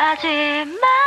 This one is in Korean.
하지 말